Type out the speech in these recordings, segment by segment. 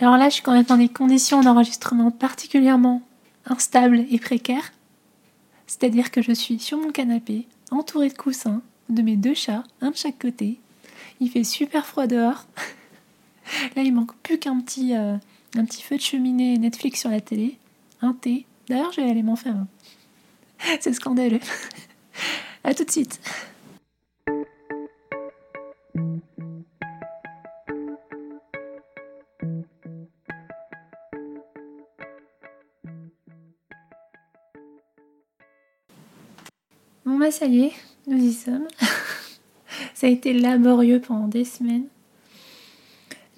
Alors là, je suis quand même dans des conditions d'enregistrement particulièrement instables et précaires. C'est-à-dire que je suis sur mon canapé, entourée de coussins, de mes deux chats, un de chaque côté. Il fait super froid dehors. Là, il manque plus qu'un petit, euh, petit feu de cheminée Netflix sur la télé, un thé. D'ailleurs, je vais aller m'en faire un. C'est scandaleux. à tout de suite. Bon bah ça y est, nous y sommes. ça a été laborieux pendant des semaines.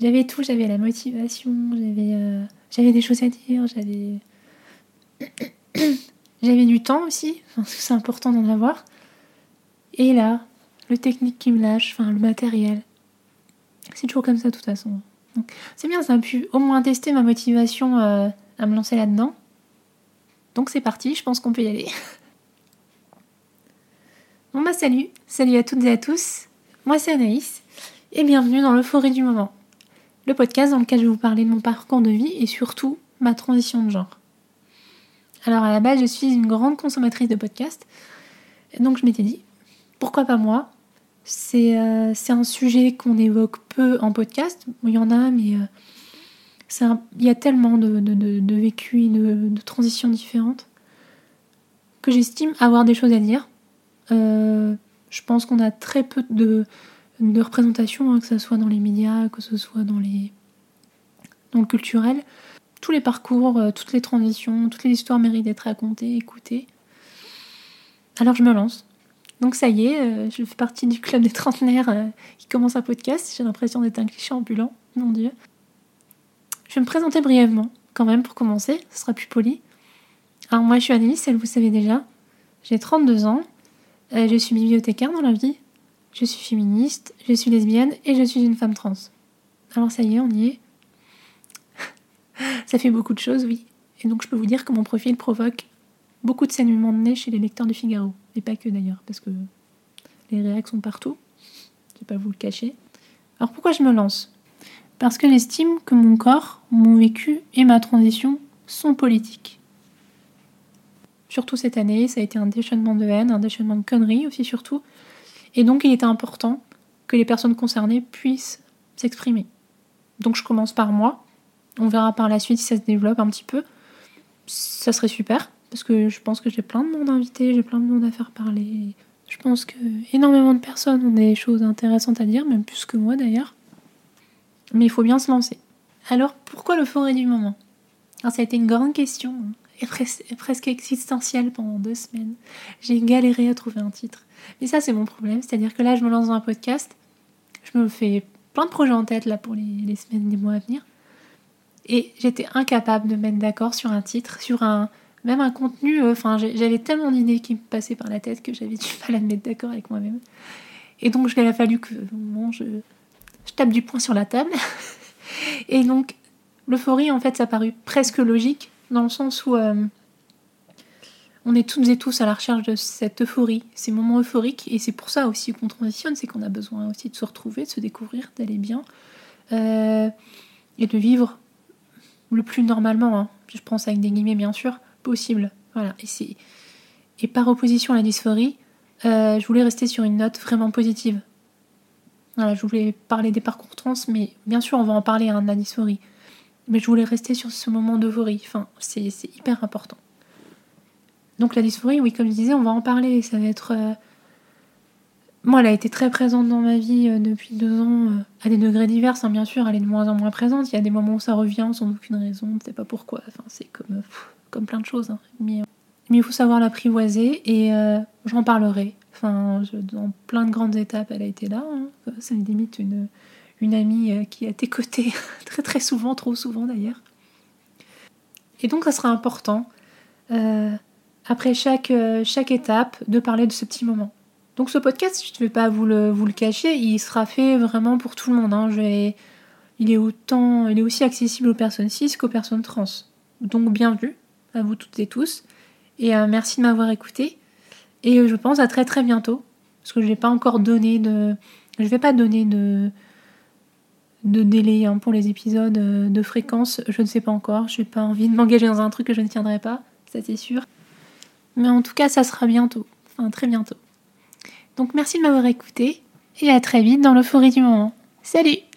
J'avais tout, j'avais la motivation, j'avais euh, j'avais des choses à dire, j'avais j'avais du temps aussi, parce que c'est important d'en avoir. Et là, le technique qui me lâche, enfin le matériel. C'est toujours comme ça de toute façon. C'est bien, ça a pu au moins tester ma motivation euh, à me lancer là-dedans. Donc c'est parti, je pense qu'on peut y aller. bon bah salut, salut à toutes et à tous. Moi c'est Anaïs et bienvenue dans l'euphorie du moment. Le podcast dans lequel je vais vous parler de mon parcours de vie et surtout ma transition de genre. Alors à la base, je suis une grande consommatrice de podcasts. Donc je m'étais dit, pourquoi pas moi? C'est euh, un sujet qu'on évoque peu en podcast. il y en a, mais euh, il y a tellement de, de, de, de vécus et de, transitions différentes que j'estime avoir des choses à dire. Euh, je pense qu'on a très peu de, de représentation, hein, que ce soit dans les médias, que ce soit dans, le culturel tous les parcours, euh, toutes les transitions, toutes les histoires méritent d'être racontées, écoutées. Alors je me lance. Donc ça y est, euh, je fais partie du club des trentenaires qui commence un podcast. J'ai l'impression d'être un cliché ambulant, mon Dieu. Je vais me présenter brièvement, quand même, pour commencer, ce sera plus poli. Alors moi je suis Annelise, elle vous savez déjà. J'ai 32 ans, je suis bibliothécaire dans la vie, je suis féministe, je suis lesbienne et je suis une femme trans. Alors ça y est, on y est. Ça fait beaucoup de choses, oui. Et donc je peux vous dire que mon profil provoque beaucoup de saignements de nez chez les lecteurs de Figaro. Et pas que d'ailleurs, parce que les réactions sont partout. Je vais pas vous le cacher. Alors pourquoi je me lance? Parce que j'estime que mon corps, mon vécu et ma transition sont politiques. Surtout cette année, ça a été un déchaînement de haine, un déchaînement de conneries aussi surtout. Et donc il était important que les personnes concernées puissent s'exprimer. Donc je commence par moi, on verra par la suite si ça se développe un petit peu. Ça serait super, parce que je pense que j'ai plein de monde invité, j'ai plein de monde à faire parler. Je pense que énormément de personnes ont des choses intéressantes à dire, même plus que moi d'ailleurs. Mais il faut bien se lancer. Alors pourquoi le forêt du moment? Alors, Ça a été une grande question, presque existentielle pendant deux semaines. J'ai galéré à trouver un titre. Mais ça c'est mon problème, c'est-à-dire que là je me lance dans un podcast, je me fais plein de projets en tête là pour les, semaines, les mois à venir. Et j'étais incapable de mettre d'accord sur un titre, sur un même un contenu. Euh, enfin, j'avais tellement d'idées qui me passaient par la tête que j'avais du mal à me mettre d'accord avec moi-même. Et donc, il a fallu que bon, je, je tape du poing sur la table. et donc, l'euphorie, en fait, ça a paru presque logique, dans le sens où euh, on est toutes et tous à la recherche de cette euphorie, ces moments euphoriques. Et c'est pour ça aussi qu'on transitionne, c'est qu'on a besoin aussi de se retrouver, de se découvrir, d'aller bien. Euh, et de vivre le plus normalement, hein, je pense avec des guillemets bien sûr, possible. Voilà. Et, par opposition à la dysphorie, euh, je voulais rester sur une note vraiment positive. Voilà, je voulais parler des parcours trans, mais bien sûr on va en parler hein, de la dysphorie. Mais je voulais rester sur ce moment d'euphorie. Enfin, c'est hyper important. Donc la dysphorie, oui, comme je disais, on va en parler. Ça va être euh, moi, elle a été très présente dans ma vie euh, depuis deux ans, euh, à des degrés divers, hein, bien sûr, elle est de moins en moins présente. Il y a des moments où ça revient sans aucune raison, on ne sait pas pourquoi. Enfin, c'est comme, comme plein de choses. Hein. Mais, il faut savoir l'apprivoiser et j'en parlerai. Enfin, dans plein de grandes étapes, elle a été là. Hein. Me limite une, une amie qui a tes côtés très très souvent, trop souvent d'ailleurs. Et donc, ça sera important, après chaque, chaque étape, de parler de ce petit moment. Donc ce podcast, je ne vais pas vous le, vous le cacher, il sera fait vraiment pour tout le monde. Hein. il, est autant, il est aussi accessible aux personnes cis qu'aux personnes trans. Donc bienvenue à vous toutes et tous. Et euh, merci de m'avoir écouté. Et euh, je pense à très très bientôt. Parce que je n'ai pas encore donné de. Je vais pas donner de de délai hein, pour les épisodes, euh, de fréquence, je ne sais pas encore. Je n'ai pas envie de m'engager dans un truc que je ne tiendrai pas, ça c'est sûr. Mais en tout cas, ça sera bientôt, enfin très bientôt. Donc merci de m'avoir écouté et à très vite dans l'euphorie du moment. Salut